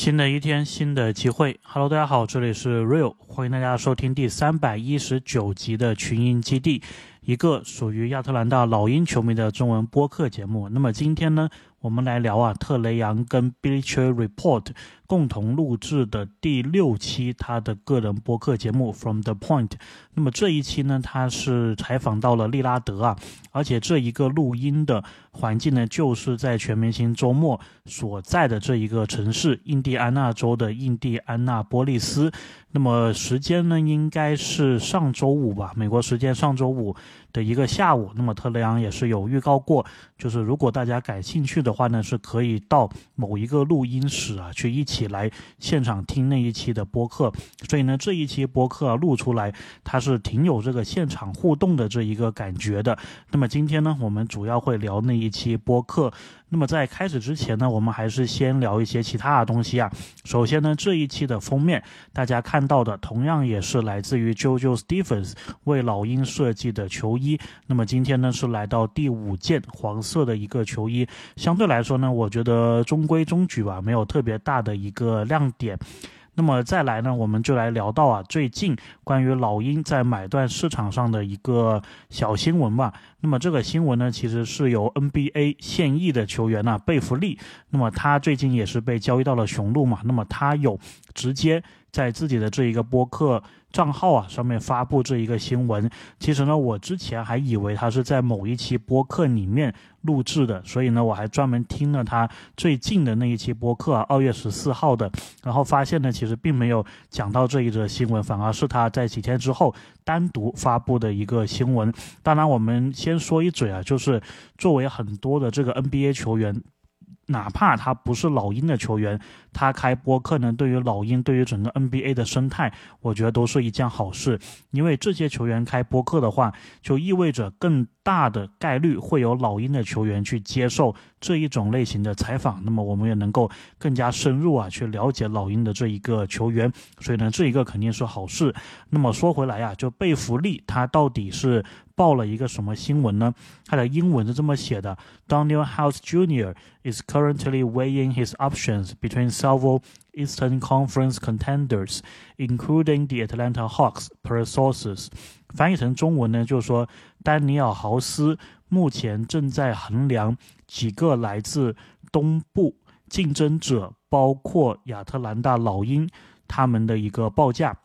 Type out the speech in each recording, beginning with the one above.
新的一天，新的机会。Hello，大家好，这里是 Real，欢迎大家收听第三百一十九集的群英基地，一个属于亚特兰大老鹰球迷的中文播客节目。那么今天呢，我们来聊啊，特雷杨跟 Bleacher Report。共同录制的第六期他的个人播客节目 From the Point。那么这一期呢，他是采访到了利拉德啊，而且这一个录音的环境呢，就是在全明星周末所在的这一个城市——印第安纳州的印第安纳波利斯。那么时间呢，应该是上周五吧，美国时间上周五的一个下午。那么特雷昂也是有预告过，就是如果大家感兴趣的话呢，是可以到某一个录音室啊去一起。来现场听那一期的播客，所以呢，这一期播客录出来，它是挺有这个现场互动的这一个感觉的。那么今天呢，我们主要会聊那一期播客。那么在开始之前呢，我们还是先聊一些其他的东西啊。首先呢，这一期的封面大家看到的，同样也是来自于 JoJo Stephens 为老鹰设计的球衣。那么今天呢，是来到第五件黄色的一个球衣，相对来说呢，我觉得中规中矩吧，没有特别大的一个亮点。那么再来呢，我们就来聊到啊，最近关于老鹰在买断市场上的一个小新闻吧。那么这个新闻呢，其实是由 NBA 现役的球员呢贝弗利，那么他最近也是被交易到了雄鹿嘛。那么他有直接在自己的这一个播客。账号啊，上面发布这一个新闻，其实呢，我之前还以为他是在某一期播客里面录制的，所以呢，我还专门听了他最近的那一期播客啊，二月十四号的，然后发现呢，其实并没有讲到这一则新闻，反而是他在几天之后单独发布的一个新闻。当然，我们先先说一嘴啊，就是作为很多的这个 NBA 球员。哪怕他不是老鹰的球员，他开播客呢，对于老鹰，对于整个 NBA 的生态，我觉得都是一件好事。因为这些球员开播客的话，就意味着更大的概率会有老鹰的球员去接受这一种类型的采访。那么我们也能够更加深入啊，去了解老鹰的这一个球员。所以呢，这一个肯定是好事。那么说回来呀，就贝弗利他到底是？报了一个什么新闻呢？他的英文是这么写的：Daniel House Jr. is currently weighing his options between several Eastern Conference contenders, including the Atlanta Hawks. Per sources，翻译成中文呢，就是说丹尼尔豪斯目前正在衡量几个来自东部竞争者，包括亚特兰大老鹰他们的一个报价。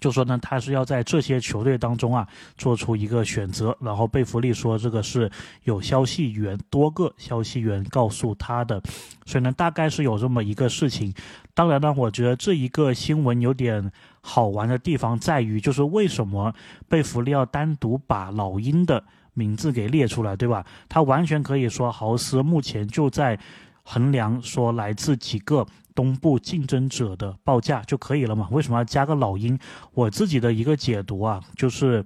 就说呢，他是要在这些球队当中啊做出一个选择。然后贝弗利说，这个是有消息源多个消息源告诉他的，所以呢，大概是有这么一个事情。当然呢，我觉得这一个新闻有点好玩的地方在于，就是为什么贝弗利要单独把老鹰的名字给列出来，对吧？他完全可以说豪斯目前就在衡量说来自几个。东部竞争者的报价就可以了嘛？为什么要加个老鹰？我自己的一个解读啊，就是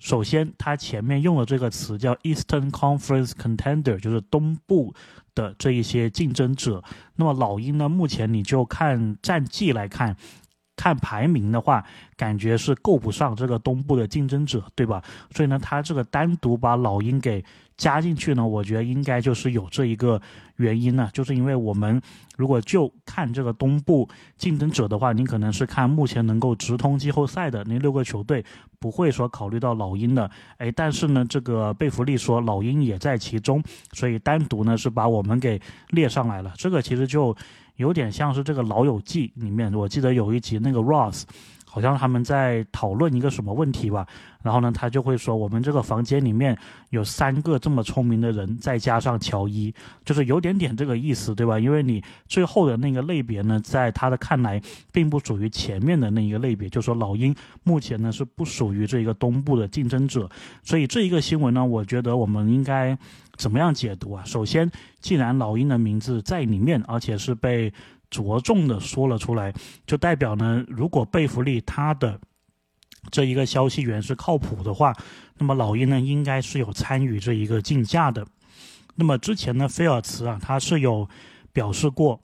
首先它前面用的这个词叫 Eastern Conference Contender，就是东部的这一些竞争者。那么老鹰呢，目前你就看战绩来看，看排名的话，感觉是够不上这个东部的竞争者，对吧？所以呢，他这个单独把老鹰给。加进去呢，我觉得应该就是有这一个原因呢，就是因为我们如果就看这个东部竞争者的话，你可能是看目前能够直通季后赛的那六个球队，不会说考虑到老鹰的。哎，但是呢，这个贝弗利说老鹰也在其中，所以单独呢是把我们给列上来了。这个其实就有点像是这个《老友记》里面，我记得有一集那个 Ross。好像他们在讨论一个什么问题吧，然后呢，他就会说，我们这个房间里面有三个这么聪明的人，再加上乔伊，就是有点点这个意思，对吧？因为你最后的那个类别呢，在他的看来，并不属于前面的那一个类别，就说老鹰目前呢是不属于这个东部的竞争者，所以这一个新闻呢，我觉得我们应该怎么样解读啊？首先，既然老鹰的名字在里面，而且是被。着重的说了出来，就代表呢，如果贝弗利他的这一个消息源是靠谱的话，那么老鹰呢应该是有参与这一个竞价的。那么之前呢，菲尔茨啊，他是有表示过。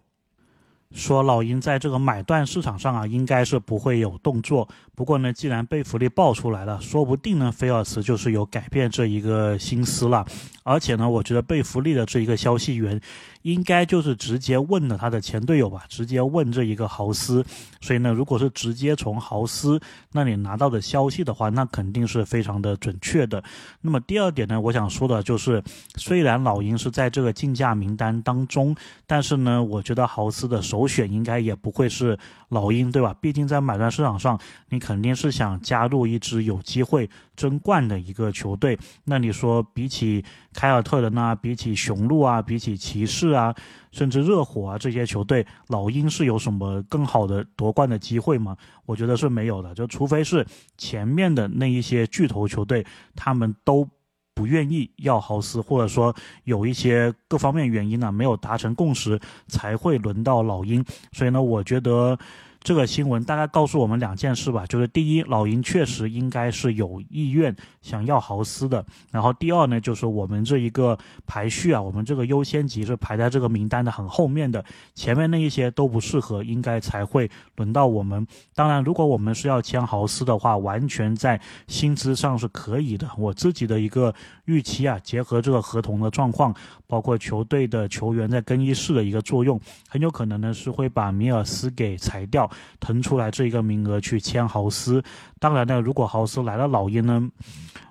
说老鹰在这个买断市场上啊，应该是不会有动作。不过呢，既然贝弗利爆出来了，说不定呢，菲尔茨就是有改变这一个心思了。而且呢，我觉得贝弗利的这一个消息源，应该就是直接问了他的前队友吧，直接问这一个豪斯。所以呢，如果是直接从豪斯那里拿到的消息的话，那肯定是非常的准确的。那么第二点呢，我想说的就是，虽然老鹰是在这个竞价名单当中，但是呢，我觉得豪斯的首选应该也不会是老鹰，对吧？毕竟在买断市场上，你肯定是想加入一支有机会争冠的一个球队。那你说，比起凯尔特人啊，比起雄鹿啊，比起骑士啊，甚至热火啊这些球队，老鹰是有什么更好的夺冠的机会吗？我觉得是没有的。就除非是前面的那一些巨头球队，他们都不愿意要豪斯，或者说有一些各方面原因呢，没有达成共识，才会轮到老鹰。所以呢，我觉得。这个新闻大概告诉我们两件事吧，就是第一，老鹰确实应该是有意愿想要豪斯的，然后第二呢，就是我们这一个排序啊，我们这个优先级是排在这个名单的很后面的，前面那一些都不适合，应该才会轮到我们。当然，如果我们是要签豪斯的话，完全在薪资上是可以的。我自己的一个预期啊，结合这个合同的状况，包括球队的球员在更衣室的一个作用，很有可能呢是会把米尔斯给裁掉。腾出来这一个名额去签豪斯，当然呢，如果豪斯来了老鹰呢，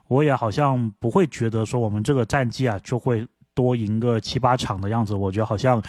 我也好像不会觉得说我们这个战绩啊就会多赢个七八场的样子，我觉得好像。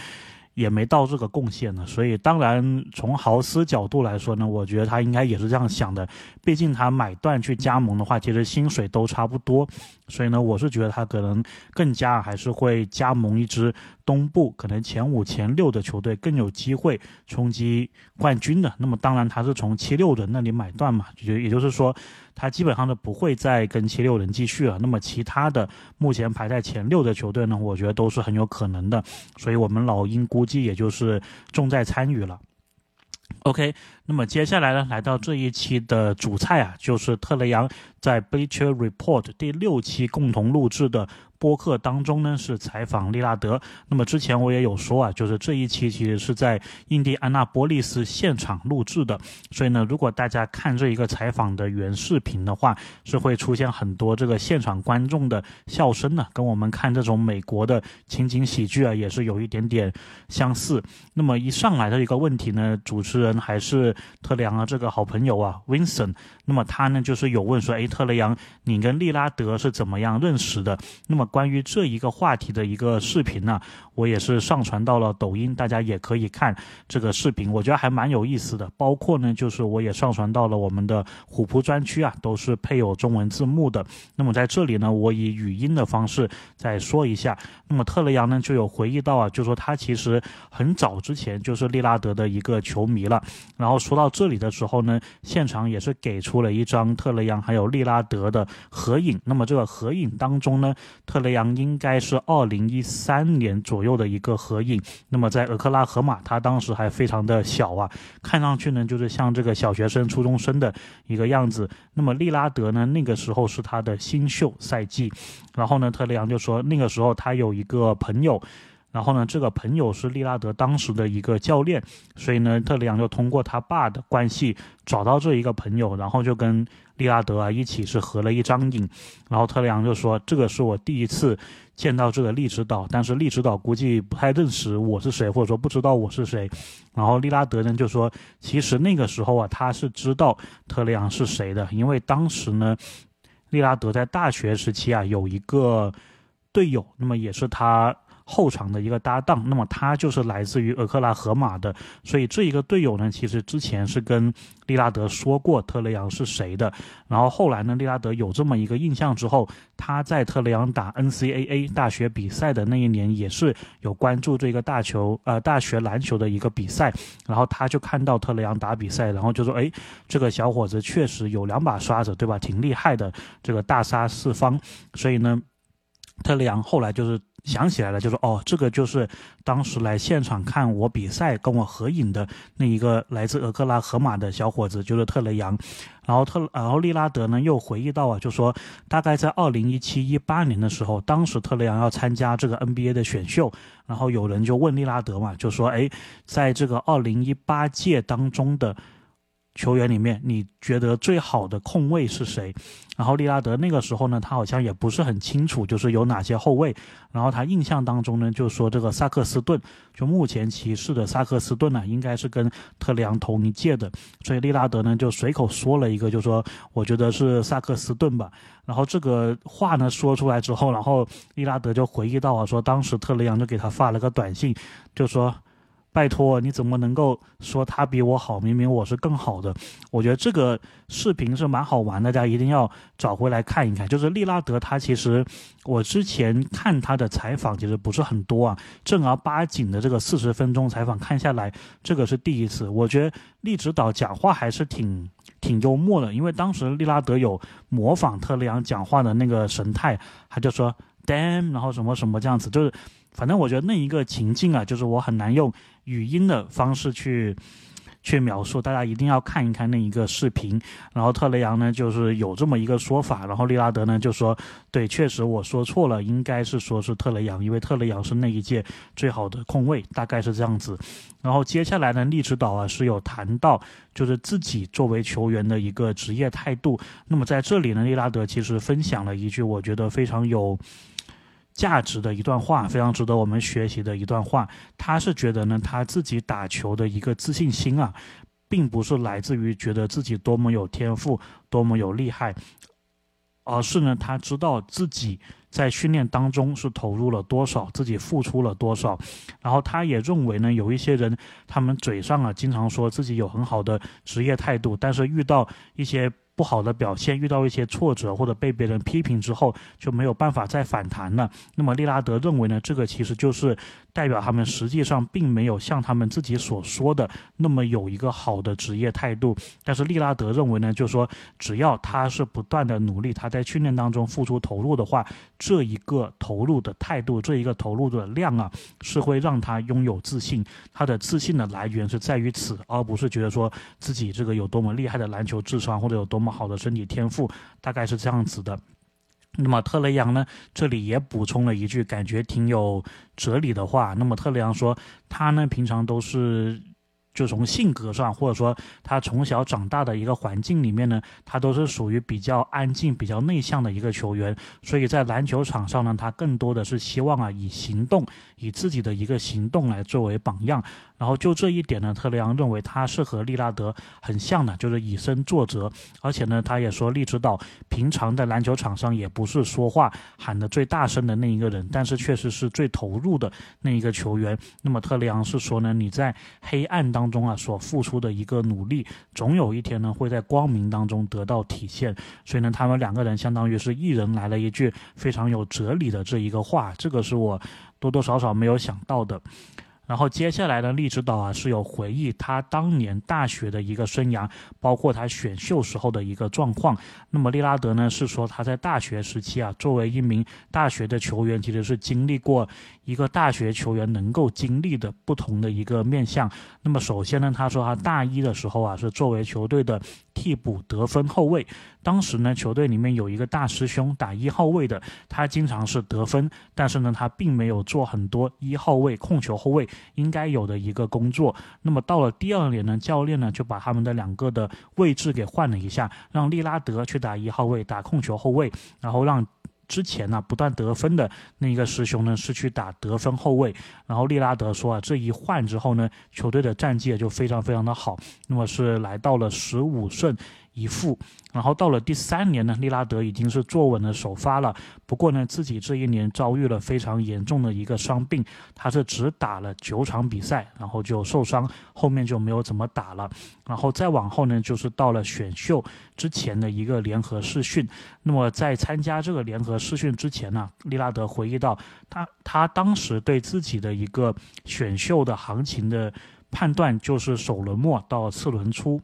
也没到这个贡献呢，所以当然从豪斯角度来说呢，我觉得他应该也是这样想的。毕竟他买断去加盟的话，其实薪水都差不多，所以呢，我是觉得他可能更加还是会加盟一支东部可能前五前六的球队，更有机会冲击冠军的。那么当然他是从七六人那里买断嘛，就也就是说。他基本上都不会再跟七六人继续了。那么其他的目前排在前六的球队呢，我觉得都是很有可能的。所以我们老鹰估计也就是重在参与了。OK，那么接下来呢，来到这一期的主菜啊，就是特雷杨在 Bleacher Report 第六期共同录制的。播客当中呢是采访利拉德，那么之前我也有说啊，就是这一期其实是在印第安纳波利斯现场录制的，所以呢，如果大家看这一个采访的原视频的话，是会出现很多这个现场观众的笑声的，跟我们看这种美国的情景喜剧啊，也是有一点点相似。那么一上来的一个问题呢，主持人还是特雷杨的这个好朋友啊，Vincent，那么他呢就是有问说，哎，特雷杨，你跟利拉德是怎么样认识的？那么关于这一个话题的一个视频呢，我也是上传到了抖音，大家也可以看这个视频，我觉得还蛮有意思的。包括呢，就是我也上传到了我们的虎扑专区啊，都是配有中文字幕的。那么在这里呢，我以语音的方式再说一下。那么特雷杨呢就有回忆到啊，就说他其实很早之前就是利拉德的一个球迷了。然后说到这里的时候呢，现场也是给出了一张特雷杨还有利拉德的合影。那么这个合影当中呢，特雷杨应该是二零一三年左右的一个合影。那么在俄克拉荷马，他当时还非常的小啊，看上去呢就是像这个小学生、初中生的一个样子。那么利拉德呢，那个时候是他的新秀赛季。然后呢，特雷杨就说那个时候他有一个朋友。然后呢，这个朋友是利拉德当时的一个教练，所以呢，特雷杨就通过他爸的关系找到这一个朋友，然后就跟利拉德啊一起是合了一张影。然后特雷杨就说：“这个是我第一次见到这个利指导，但是利指导估计不太认识我是谁，或者说不知道我是谁。”然后利拉德呢就说：“其实那个时候啊，他是知道特雷杨是谁的，因为当时呢，利拉德在大学时期啊有一个队友，那么也是他。”后场的一个搭档，那么他就是来自于俄克拉荷马的，所以这一个队友呢，其实之前是跟利拉德说过特雷杨是谁的，然后后来呢，利拉德有这么一个印象之后，他在特雷杨打 NCAA 大学比赛的那一年，也是有关注这个大球呃大学篮球的一个比赛，然后他就看到特雷杨打比赛，然后就说，哎，这个小伙子确实有两把刷子，对吧？挺厉害的，这个大杀四方，所以呢，特雷杨后来就是。想起来了，就说哦，这个就是当时来现场看我比赛、跟我合影的那一个来自俄克拉荷马的小伙子，就是特雷杨。然后特，然后利拉德呢又回忆到啊，就说大概在二零一七一八年的时候，当时特雷杨要参加这个 NBA 的选秀，然后有人就问利拉德嘛，就说哎，在这个二零一八届当中的球员里面，你觉得最好的控卫是谁？然后利拉德那个时候呢，他好像也不是很清楚，就是有哪些后卫。然后他印象当中呢，就说这个萨克斯顿，就目前骑士的萨克斯顿呢，应该是跟特雷杨同一届的。所以利拉德呢就随口说了一个，就说我觉得是萨克斯顿吧。然后这个话呢说出来之后，然后利拉德就回忆到啊，说当时特雷杨就给他发了个短信，就说。拜托，你怎么能够说他比我好？明明我是更好的。我觉得这个视频是蛮好玩的，大家一定要找回来看一看。就是利拉德，他其实我之前看他的采访其实不是很多啊，正儿八经的这个四十分钟采访看下来，这个是第一次。我觉得利指导讲话还是挺挺幽默的，因为当时利拉德有模仿特雷杨讲话的那个神态，他就说 “damn”，然后什么什么这样子，就是。反正我觉得那一个情境啊，就是我很难用语音的方式去去描述，大家一定要看一看那一个视频。然后特雷杨呢，就是有这么一个说法，然后利拉德呢就说：“对，确实我说错了，应该是说是特雷杨，因为特雷杨是那一届最好的控卫，大概是这样子。”然后接下来呢，利指导啊是有谈到，就是自己作为球员的一个职业态度。那么在这里呢，利拉德其实分享了一句，我觉得非常有。价值的一段话，非常值得我们学习的一段话。他是觉得呢，他自己打球的一个自信心啊，并不是来自于觉得自己多么有天赋、多么有厉害，而是呢，他知道自己在训练当中是投入了多少，自己付出了多少。然后他也认为呢，有一些人，他们嘴上啊，经常说自己有很好的职业态度，但是遇到一些。不好的表现，遇到一些挫折或者被别人批评之后，就没有办法再反弹了。那么利拉德认为呢，这个其实就是代表他们实际上并没有像他们自己所说的那么有一个好的职业态度。但是利拉德认为呢，就是说只要他是不断的努力，他在训练当中付出投入的话，这一个投入的态度，这一个投入的量啊，是会让他拥有自信。他的自信的来源是在于此，而不是觉得说自己这个有多么厉害的篮球智商或者有多么。好的身体天赋，大概是这样子的。那么特雷杨呢？这里也补充了一句，感觉挺有哲理的话。那么特雷杨说，他呢平常都是。就从性格上，或者说他从小长大的一个环境里面呢，他都是属于比较安静、比较内向的一个球员。所以在篮球场上呢，他更多的是希望啊，以行动，以自己的一个行动来作为榜样。然后就这一点呢，特雷杨认为他是和利拉德很像的，就是以身作则。而且呢，他也说利指导平常在篮球场上也不是说话喊得最大声的那一个人，但是确实是最投入的那一个球员。那么特雷杨是说呢，你在黑暗当。当中啊，所付出的一个努力，总有一天呢，会在光明当中得到体现。所以呢，他们两个人相当于是一人来了一句非常有哲理的这一个话，这个是我多多少少没有想到的。然后接下来呢，利指导啊是有回忆他当年大学的一个生涯，包括他选秀时候的一个状况。那么利拉德呢是说他在大学时期啊，作为一名大学的球员，其实是经历过一个大学球员能够经历的不同的一个面相。那么首先呢，他说他大一的时候啊，是作为球队的替补得分后卫。当时呢，球队里面有一个大师兄打一号位的，他经常是得分，但是呢，他并没有做很多一号位控球后卫应该有的一个工作。那么到了第二年呢，教练呢就把他们的两个的位置给换了一下，让利拉德去打一号位，打控球后卫，然后让之前呢不断得分的那个师兄呢是去打得分后卫。然后利拉德说啊，这一换之后呢，球队的战绩就非常非常的好，那么是来到了十五胜。一负，然后到了第三年呢，利拉德已经是坐稳了首发了。不过呢，自己这一年遭遇了非常严重的一个伤病，他是只打了九场比赛，然后就受伤，后面就没有怎么打了。然后再往后呢，就是到了选秀之前的一个联合试训。那么在参加这个联合试训之前呢，利拉德回忆到，他他当时对自己的一个选秀的行情的判断就是首轮末到次轮初。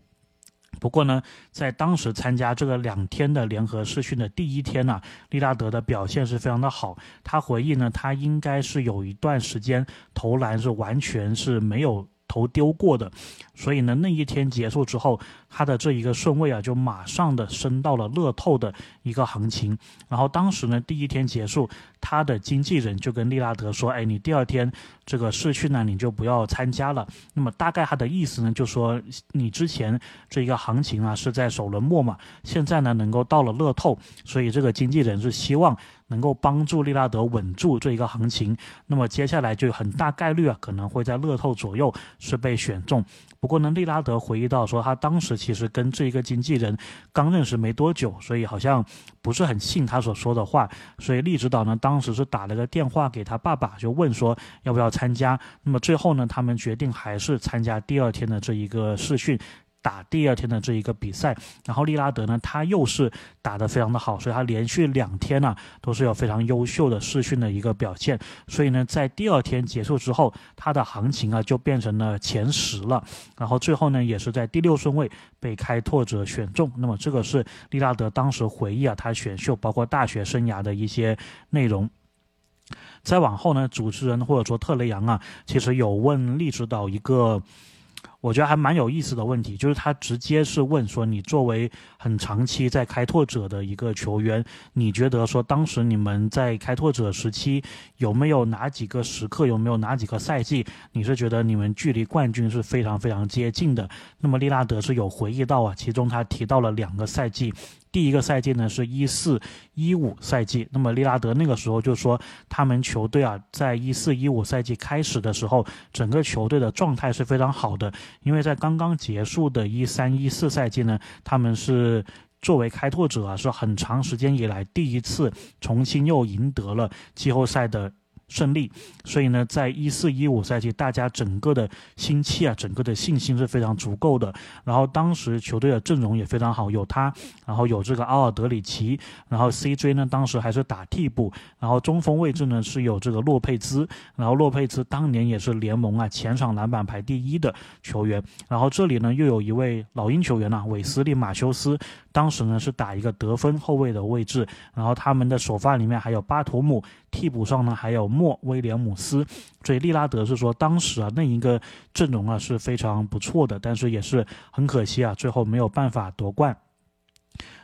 不过呢，在当时参加这个两天的联合试训的第一天呢，利拉德的表现是非常的好。他回忆呢，他应该是有一段时间投篮是完全是没有投丢过的。所以呢，那一天结束之后，他的这一个顺位啊，就马上的升到了乐透的一个行情。然后当时呢，第一天结束，他的经纪人就跟利拉德说：“哎，你第二天这个试训呢，你就不要参加了。”那么大概他的意思呢，就说你之前这一个行情啊是在首轮末嘛，现在呢能够到了乐透，所以这个经纪人是希望。能够帮助利拉德稳住这一个行情，那么接下来就很大概率啊，可能会在乐透左右是被选中。不过呢，利拉德回忆到说，他当时其实跟这一个经纪人刚认识没多久，所以好像不是很信他所说的话。所以利指导呢，当时是打了个电话给他爸爸，就问说要不要参加。那么最后呢，他们决定还是参加第二天的这一个试训。打第二天的这一个比赛，然后利拉德呢，他又是打得非常的好，所以他连续两天呢都是有非常优秀的试训的一个表现，所以呢，在第二天结束之后，他的行情啊就变成了前十了，然后最后呢也是在第六顺位被开拓者选中。那么这个是利拉德当时回忆啊，他选秀包括大学生涯的一些内容。再往后呢，主持人或者说特雷杨啊，其实有问利指导一个。我觉得还蛮有意思的问题，就是他直接是问说，你作为很长期在开拓者的一个球员，你觉得说当时你们在开拓者时期有没有哪几个时刻，有没有哪几个赛季，你是觉得你们距离冠军是非常非常接近的？那么利拉德是有回忆到啊，其中他提到了两个赛季。第一个赛季呢是一四一五赛季，那么利拉德那个时候就说，他们球队啊，在一四一五赛季开始的时候，整个球队的状态是非常好的，因为在刚刚结束的一三一四赛季呢，他们是作为开拓者啊，是很长时间以来第一次重新又赢得了季后赛的。胜利，所以呢，在一四一五赛季，大家整个的心气啊，整个的信心是非常足够的。然后当时球队的阵容也非常好，有他，然后有这个奥尔德里奇，然后 CJ 呢，当时还是打替补，然后中锋位置呢是有这个洛佩兹，然后洛佩兹当年也是联盟啊前场篮板排第一的球员。然后这里呢又有一位老鹰球员呐，韦斯利马修斯，当时呢是打一个得分后卫的位置。然后他们的首发里面还有巴图姆，替补上呢还有。莫威廉姆斯，所以利拉德是说，当时啊那一个阵容啊是非常不错的，但是也是很可惜啊，最后没有办法夺冠。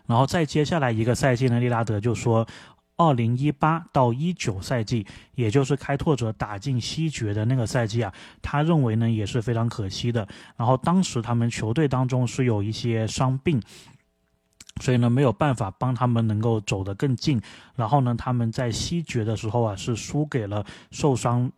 然后再接下来一个赛季呢，利拉德就说，二零一八到一九赛季，也就是开拓者打进西决的那个赛季啊，他认为呢也是非常可惜的。然后当时他们球队当中是有一些伤病。所以呢，没有办法帮他们能够走得更近。然后呢，他们在西决的时候啊，是输给了受伤。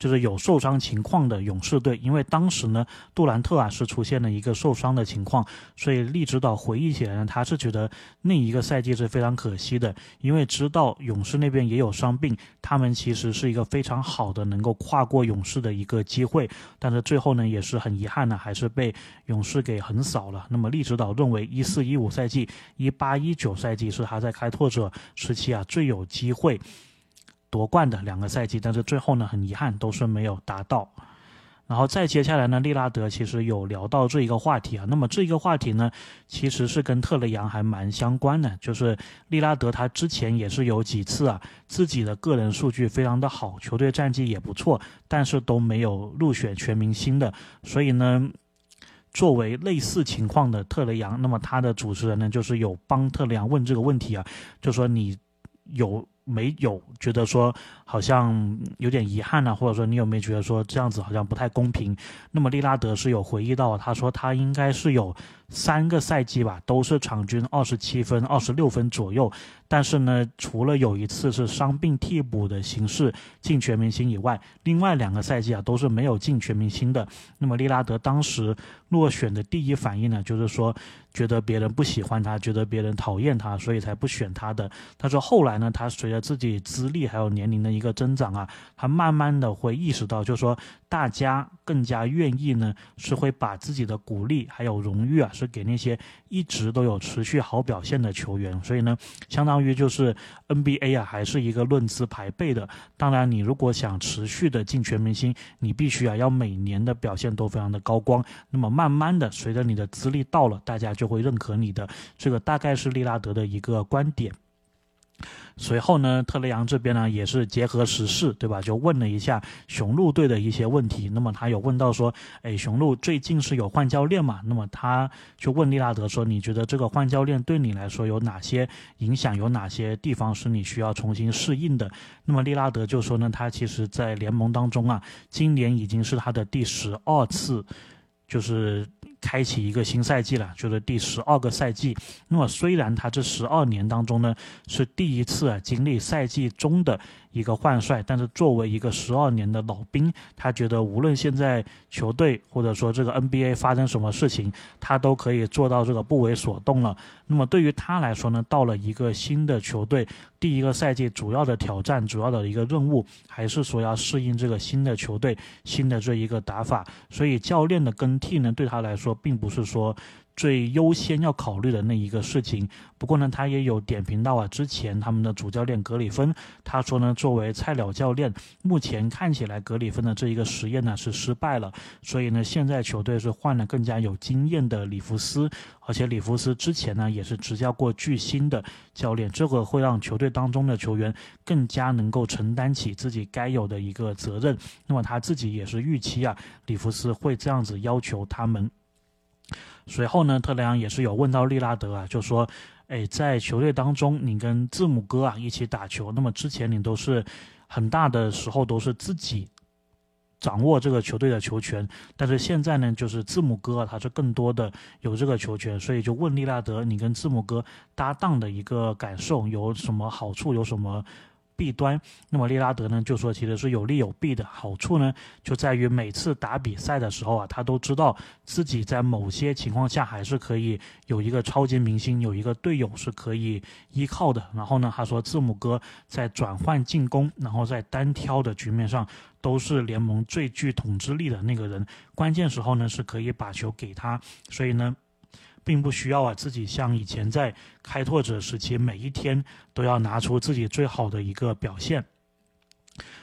就是有受伤情况的勇士队，因为当时呢，杜兰特啊是出现了一个受伤的情况，所以利指导回忆起来呢，他是觉得那一个赛季是非常可惜的，因为知道勇士那边也有伤病，他们其实是一个非常好的能够跨过勇士的一个机会，但是最后呢，也是很遗憾呢，还是被勇士给横扫了。那么利指导认为，一四一五赛季、一八一九赛季是他在开拓者时期啊最有机会。夺冠的两个赛季，但是最后呢，很遗憾都是没有达到。然后再接下来呢，利拉德其实有聊到这一个话题啊。那么这一个话题呢，其实是跟特雷杨还蛮相关的。就是利拉德他之前也是有几次啊，自己的个人数据非常的好，球队战绩也不错，但是都没有入选全明星的。所以呢，作为类似情况的特雷杨，那么他的主持人呢，就是有帮特雷杨问这个问题啊，就说你有。没有觉得说好像有点遗憾呢，或者说你有没有觉得说这样子好像不太公平？那么利拉德是有回忆到，他说他应该是有三个赛季吧，都是场均二十七分、二十六分左右。但是呢，除了有一次是伤病替补的形式进全明星以外，另外两个赛季啊都是没有进全明星的。那么利拉德当时落选的第一反应呢，就是说觉得别人不喜欢他，觉得别人讨厌他，所以才不选他的。他说后来呢，他随着自己资历还有年龄的一个增长啊，他慢慢的会意识到，就是说大家更加愿意呢，是会把自己的鼓励还有荣誉啊，是给那些一直都有持续好表现的球员。所以呢，相当。于就是 NBA 啊，还是一个论资排辈的。当然，你如果想持续的进全明星，你必须啊要每年的表现都非常的高光。那么慢慢的，随着你的资历到了，大家就会认可你的。这个大概是利拉德的一个观点。随后呢，特雷杨这边呢也是结合时事，对吧？就问了一下雄鹿队的一些问题。那么他有问到说，哎，雄鹿最近是有换教练嘛？那么他就问利拉德说，你觉得这个换教练对你来说有哪些影响？有哪些地方是你需要重新适应的？那么利拉德就说呢，他其实在联盟当中啊，今年已经是他的第十二次，就是。开启一个新赛季了，就是第十二个赛季。那么虽然他这十二年当中呢，是第一次啊经历赛季中的。一个换帅，但是作为一个十二年的老兵，他觉得无论现在球队或者说这个 NBA 发生什么事情，他都可以做到这个不为所动了。那么对于他来说呢，到了一个新的球队，第一个赛季主要的挑战、主要的一个任务，还是说要适应这个新的球队、新的这一个打法。所以教练的更替呢，对他来说并不是说。最优先要考虑的那一个事情，不过呢，他也有点评到啊，之前他们的主教练格里芬，他说呢，作为菜鸟教练，目前看起来格里芬的这一个实验呢是失败了，所以呢，现在球队是换了更加有经验的里弗斯，而且里弗斯之前呢也是执教过巨星的教练，这个会让球队当中的球员更加能够承担起自己该有的一个责任，那么他自己也是预期啊，里弗斯会这样子要求他们。随后呢，特雷杨也是有问到利拉德啊，就说，哎，在球队当中，你跟字母哥啊一起打球，那么之前你都是很大的时候都是自己掌握这个球队的球权，但是现在呢，就是字母哥他是更多的有这个球权，所以就问利拉德，你跟字母哥搭档的一个感受有什么好处，有什么？弊端，那么利拉德呢就说其实是有利有弊的。好处呢就在于每次打比赛的时候啊，他都知道自己在某些情况下还是可以有一个超级明星，有一个队友是可以依靠的。然后呢，他说字母哥在转换进攻，然后在单挑的局面上都是联盟最具统治力的那个人，关键时候呢是可以把球给他，所以呢。并不需要啊，自己像以前在开拓者时期，每一天都要拿出自己最好的一个表现。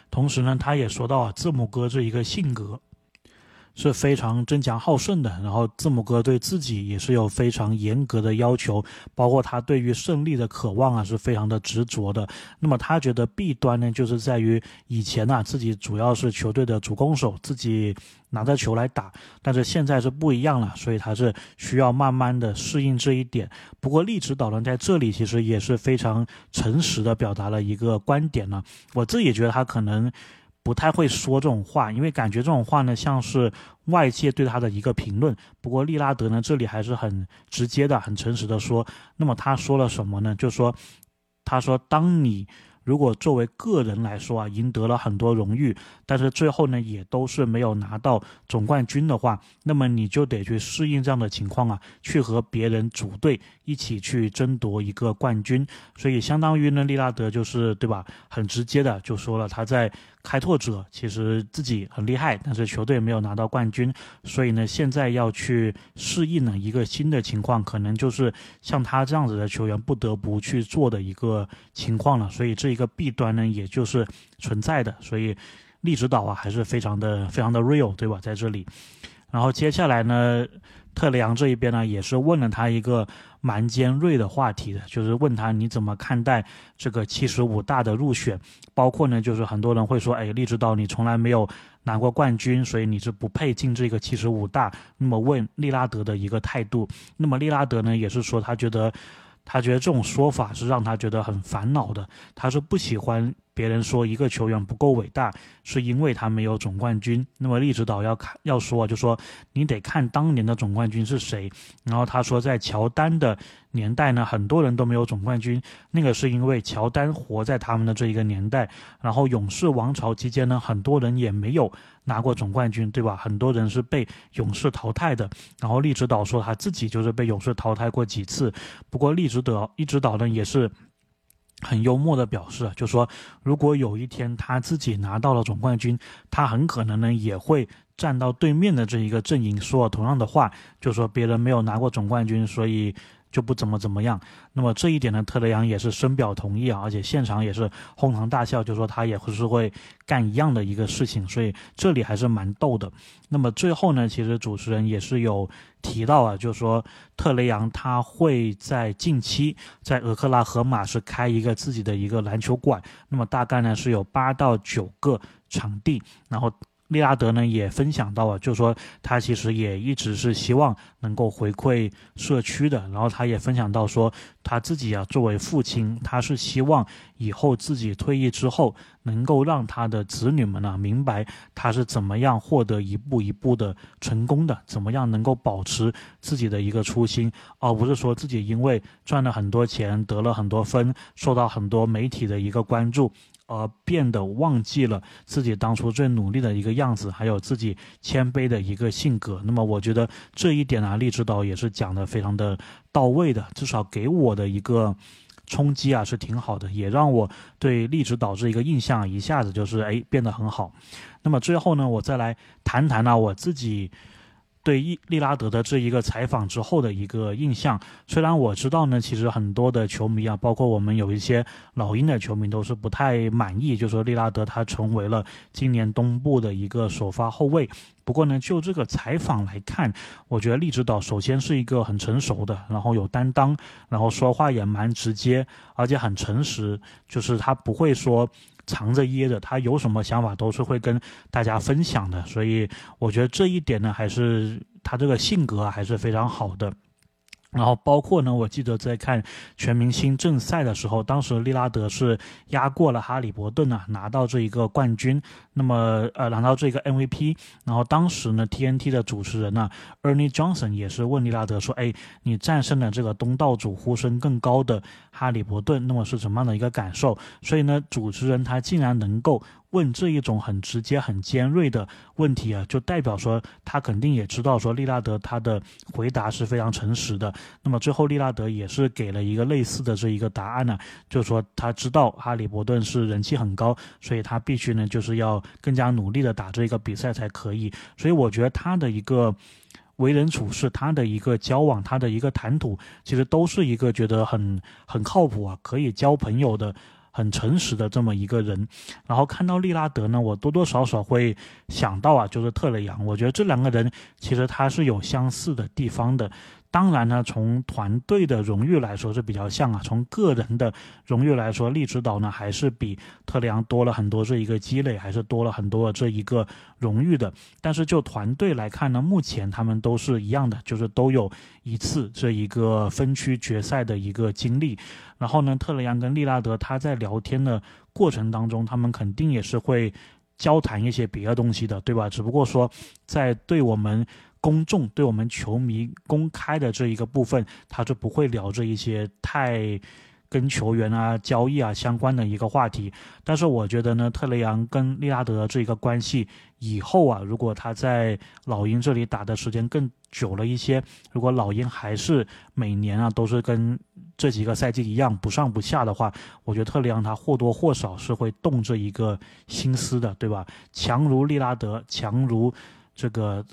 同时呢，他也说到啊，字母哥这一个性格。是非常争强好胜的，然后字母哥对自己也是有非常严格的要求，包括他对于胜利的渴望啊是非常的执着的。那么他觉得弊端呢，就是在于以前呢自己主要是球队的主攻手，自己拿着球来打，但是现在是不一样了，所以他是需要慢慢的适应这一点。不过利指导呢在这里其实也是非常诚实的表达了一个观点呢，我自己觉得他可能。不太会说这种话，因为感觉这种话呢像是外界对他的一个评论。不过利拉德呢这里还是很直接的、很诚实的说。那么他说了什么呢？就说，他说当你。如果作为个人来说啊，赢得了很多荣誉，但是最后呢，也都是没有拿到总冠军的话，那么你就得去适应这样的情况啊，去和别人组队一起去争夺一个冠军。所以相当于呢，利拉德就是对吧，很直接的就说了他在开拓者其实自己很厉害，但是球队没有拿到冠军，所以呢，现在要去适应呢一个新的情况，可能就是像他这样子的球员不得不去做的一个情况了。所以这。一个弊端呢，也就是存在的，所以利指导啊还是非常的非常的 real，对吧？在这里，然后接下来呢，特雷杨这一边呢也是问了他一个蛮尖锐的话题的，就是问他你怎么看待这个七十五大的入选，包括呢就是很多人会说，哎，利指导你从来没有拿过冠军，所以你是不配进这个七十五大。那么问利拉德的一个态度，那么利拉德呢也是说他觉得。他觉得这种说法是让他觉得很烦恼的。他是不喜欢。别人说一个球员不够伟大，是因为他没有总冠军。那么利指导要看要说，就说你得看当年的总冠军是谁。然后他说，在乔丹的年代呢，很多人都没有总冠军，那个是因为乔丹活在他们的这一个年代。然后勇士王朝期间呢，很多人也没有拿过总冠军，对吧？很多人是被勇士淘汰的。然后利指导说他自己就是被勇士淘汰过几次。不过利指导一指导呢也是。很幽默的表示，就说如果有一天他自己拿到了总冠军，他很可能呢也会站到对面的这一个阵营说同样的话，就说别人没有拿过总冠军，所以就不怎么怎么样。那么这一点呢，特雷杨也是深表同意啊，而且现场也是哄堂大笑，就说他也会是会干一样的一个事情，所以这里还是蛮逗的。那么最后呢，其实主持人也是有提到啊，就是说特雷杨他会在近期在俄克拉荷马是开一个自己的一个篮球馆，那么大概呢是有八到九个场地，然后。利拉德呢也分享到啊，就说他其实也一直是希望能够回馈社区的。然后他也分享到说，他自己啊作为父亲，他是希望以后自己退役之后，能够让他的子女们呢明白他是怎么样获得一步一步的成功的，怎么样能够保持自己的一个初心，而不是说自己因为赚了很多钱，得了很多分，受到很多媒体的一个关注。而变得忘记了自己当初最努力的一个样子，还有自己谦卑的一个性格。那么，我觉得这一点啊，励指导也是讲的非常的到位的，至少给我的一个冲击啊是挺好的，也让我对励指导这一个印象一下子就是哎变得很好。那么最后呢，我再来谈谈呢我自己。对利利拉德的这一个采访之后的一个印象，虽然我知道呢，其实很多的球迷啊，包括我们有一些老鹰的球迷都是不太满意，就说利拉德他成为了今年东部的一个首发后卫。不过呢，就这个采访来看，我觉得利指导首先是一个很成熟的，然后有担当，然后说话也蛮直接，而且很诚实，就是他不会说。藏着掖着，他有什么想法都是会跟大家分享的，所以我觉得这一点呢，还是他这个性格还是非常好的。然后包括呢，我记得在看全明星正赛的时候，当时利拉德是压过了哈利伯顿啊，拿到这一个冠军。那么呃，拿到这个 MVP。然后当时呢，TNT 的主持人呢，Ernie Johnson 也是问利拉德说：“哎，你战胜了这个东道主呼声更高的哈利伯顿，那么是什么样的一个感受？”所以呢，主持人他竟然能够。问这一种很直接、很尖锐的问题啊，就代表说他肯定也知道说利拉德他的回答是非常诚实的。那么最后利拉德也是给了一个类似的这一个答案呢，就是说他知道哈利伯顿是人气很高，所以他必须呢就是要更加努力的打这个比赛才可以。所以我觉得他的一个为人处事，他的一个交往，他的一个谈吐，其实都是一个觉得很很靠谱啊，可以交朋友的。很诚实的这么一个人，然后看到利拉德呢，我多多少少会想到啊，就是特雷杨。我觉得这两个人其实他是有相似的地方的。当然呢，从团队的荣誉来说是比较像啊，从个人的荣誉来说，利指导呢还是比特雷杨多了很多这一个积累，还是多了很多这一个荣誉的。但是就团队来看呢，目前他们都是一样的，就是都有一次这一个分区决赛的一个经历。然后呢，特雷杨跟利拉德他在聊天的过程当中，他们肯定也是会交谈一些别的东西的，对吧？只不过说在对我们。公众对我们球迷公开的这一个部分，他就不会聊这一些太跟球员啊、交易啊相关的一个话题。但是我觉得呢，特雷杨跟利拉德这一个关系以后啊，如果他在老鹰这里打的时间更久了一些，如果老鹰还是每年啊都是跟这几个赛季一样不上不下的话，我觉得特里昂他或多或少是会动这一个心思的，对吧？强如利拉德，强如这个。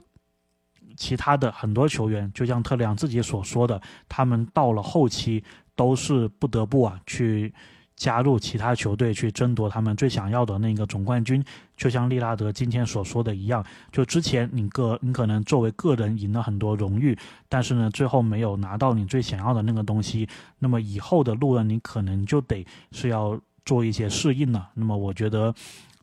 其他的很多球员，就像特里昂自己所说的，他们到了后期都是不得不啊去加入其他球队去争夺他们最想要的那个总冠军。就像利拉德今天所说的一样，就之前你个你可能作为个人赢了很多荣誉，但是呢最后没有拿到你最想要的那个东西，那么以后的路呢你可能就得是要做一些适应了。那么我觉得。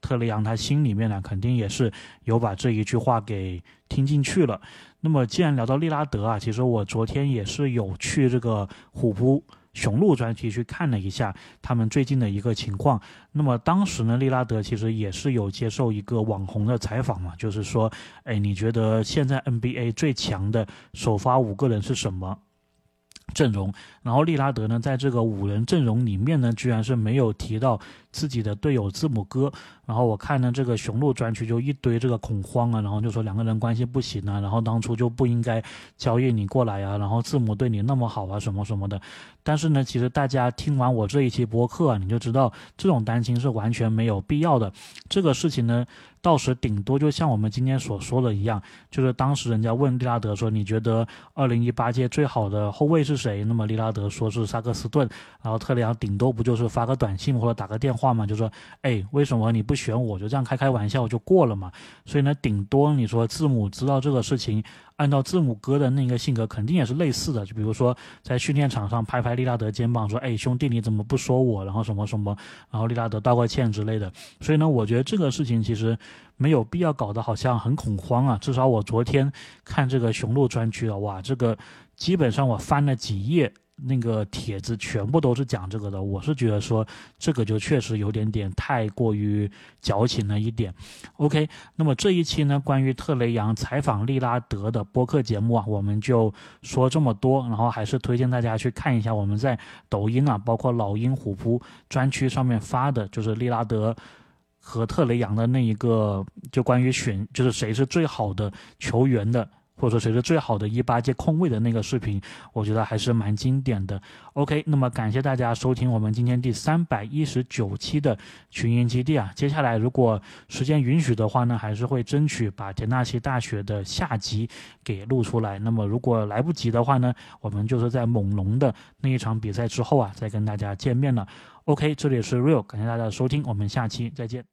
特雷杨他心里面呢，肯定也是有把这一句话给听进去了。那么，既然聊到利拉德啊，其实我昨天也是有去这个虎扑雄鹿专题去看了一下他们最近的一个情况。那么当时呢，利拉德其实也是有接受一个网红的采访嘛，就是说，哎，你觉得现在 NBA 最强的首发五个人是什么？阵容，然后利拉德呢，在这个五人阵容里面呢，居然是没有提到自己的队友字母哥。然后我看呢，这个雄鹿专区就一堆这个恐慌啊，然后就说两个人关系不行啊，然后当初就不应该交易你过来啊，然后字母对你那么好啊，什么什么的。但是呢，其实大家听完我这一期播客啊，你就知道这种担心是完全没有必要的。这个事情呢，到时顶多就像我们今天所说的一样，就是当时人家问利拉德说：“你觉得二零一八届最好的后卫是谁？”那么利拉德说是萨克斯顿，然后特里昂顶多不就是发个短信或者打个电话嘛，就说：“哎，为什么你不选我？”就这样开开玩笑就过了嘛。所以呢，顶多你说字母知道这个事情。按照字母哥的那个性格，肯定也是类似的。就比如说，在训练场上拍拍利拉德肩膀，说：“哎，兄弟，你怎么不说我？”然后什么什么，然后利拉德道个歉之类的。所以呢，我觉得这个事情其实没有必要搞得好像很恐慌啊。至少我昨天看这个雄鹿专区啊，哇，这个基本上我翻了几页。那个帖子全部都是讲这个的，我是觉得说这个就确实有点点太过于矫情了一点。OK，那么这一期呢，关于特雷杨采访利拉德的播客节目啊，我们就说这么多，然后还是推荐大家去看一下我们在抖音啊，包括老鹰虎扑专区上面发的，就是利拉德和特雷杨的那一个，就关于选就是谁是最好的球员的。或者说谁是最好的一八届控卫的那个视频，我觉得还是蛮经典的。OK，那么感谢大家收听我们今天第三百一十九期的群英基地啊。接下来如果时间允许的话呢，还是会争取把田纳西大学的下集给录出来。那么如果来不及的话呢，我们就是在猛龙的那一场比赛之后啊，再跟大家见面了。OK，这里是 Real，感谢大家的收听，我们下期再见。